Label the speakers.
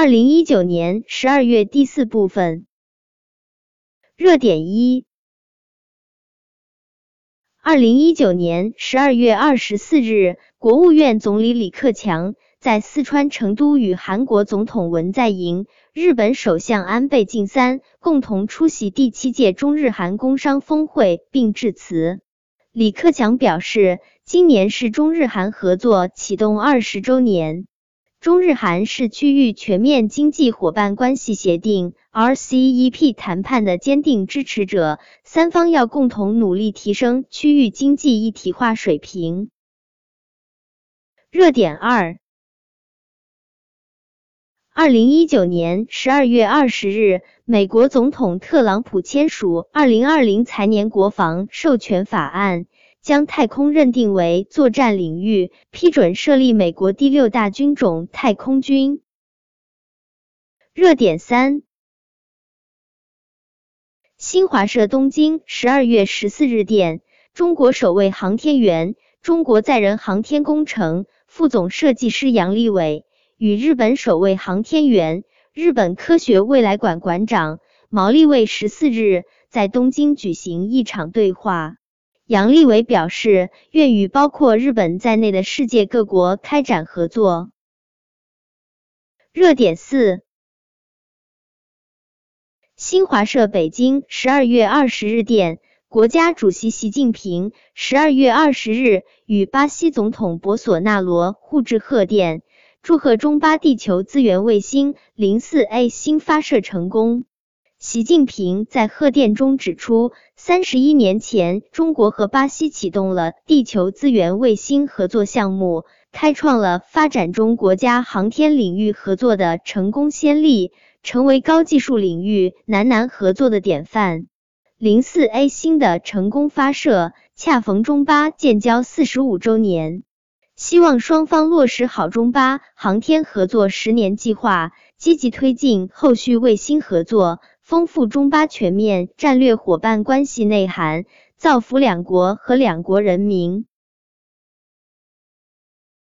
Speaker 1: 二零一九年十二月第四部分热点一。二零一九年十二月二十四日，国务院总理李克强在四川成都与韩国总统文在寅、日本首相安倍晋三共同出席第七届中日韩工商峰会并致辞。李克强表示，今年是中日韩合作启动二十周年。中日韩是区域全面经济伙伴关系协定 （RCEP） 谈判的坚定支持者，三方要共同努力提升区域经济一体化水平。热点二：二零一九年十二月二十日，美国总统特朗普签署《二零二零财年国防授权法案》。将太空认定为作战领域，批准设立美国第六大军种太空军。热点三：新华社东京十二月十四日电，中国首位航天员、中国载人航天工程副总设计师杨利伟与日本首位航天员、日本科学未来馆馆长毛利卫十四日在东京举行一场对话。杨利伟表示，愿与包括日本在内的世界各国开展合作。热点四：新华社北京十二月二十日电，国家主席习近平十二月二十日与巴西总统博索纳罗互致贺电，祝贺中巴地球资源卫星零四 A 星发射成功。习近平在贺电中指出，三十一年前，中国和巴西启动了地球资源卫星合作项目，开创了发展中国家航天领域合作的成功先例，成为高技术领域南南合作的典范。零四 A 星的成功发射，恰逢中巴建交四十五周年，希望双方落实好中巴航天合作十年计划，积极推进后续卫星合作。丰富中巴全面战略伙伴关系内涵，造福两国和两国人民。